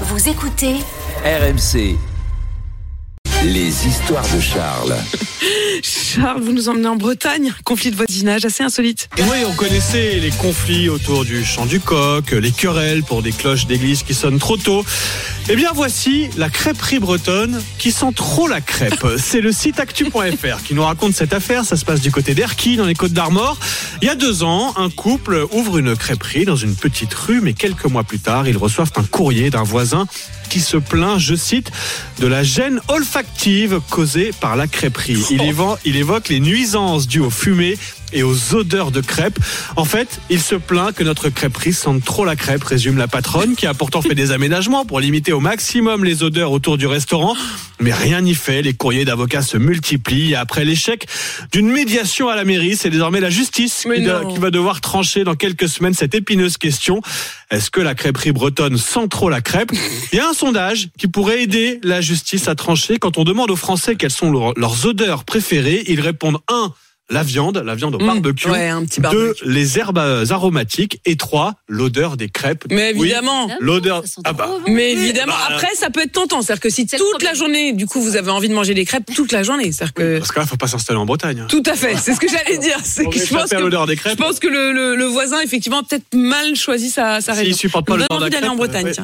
Vous écoutez RMC. Les histoires de Charles. Charles, vous nous emmenez en Bretagne, conflit de voisinage assez insolite. Oui, on connaissait les conflits autour du chant du coq, les querelles pour des cloches d'église qui sonnent trop tôt. Eh bien, voici la crêperie bretonne qui sent trop la crêpe. C'est le site actu.fr qui nous raconte cette affaire. Ça se passe du côté d'Erquy, dans les Côtes d'Armor. Il y a deux ans, un couple ouvre une crêperie dans une petite rue, mais quelques mois plus tard, ils reçoivent un courrier d'un voisin qui se plaint, je cite, de la gêne olfactive causée par la crêperie. Il, évo- il évoque les nuisances dues aux fumées et aux odeurs de crêpes. En fait, il se plaint que notre crêperie sente trop la crêpe, résume la patronne, qui a pourtant fait des aménagements pour limiter au maximum les odeurs autour du restaurant. Mais rien n'y fait, les courriers d'avocats se multiplient. Après l'échec d'une médiation à la mairie, c'est désormais la justice qui, qui va devoir trancher dans quelques semaines cette épineuse question. Est-ce que la crêperie bretonne sent trop la crêpe? Il y a un sondage qui pourrait aider la justice à trancher. Quand on demande aux Français quelles sont leurs- leurs odeurs préférées, ils répondent 1. La viande, la viande au Mmh, barbecue. ouais, un petit 2. barbecue. Les herbes aromatiques. Et 3. L'odeur des crêpes. Mais Oui, évidemment. L'odeur. Ça sent Ah bah. Mais évidemment, Bah, après, ça peut être tentant. C'est-à-dire que si toute la journée, du coup, vous avez envie de manger des crêpes toute la journée, c'est-à-dire que. Parce que là, faut pas s'installer en Bretagne. hein. Tout à fait, c'est ce que j'allais dire. C'est que je pense que, l'odeur des je crêpes. pense que le, le- le voisin, effectivement, a peut-être mal choisi sa, sa S'il région. supporte pas Ça me l'odeur donne envie de la d'aller en Bretagne, ouais. tiens.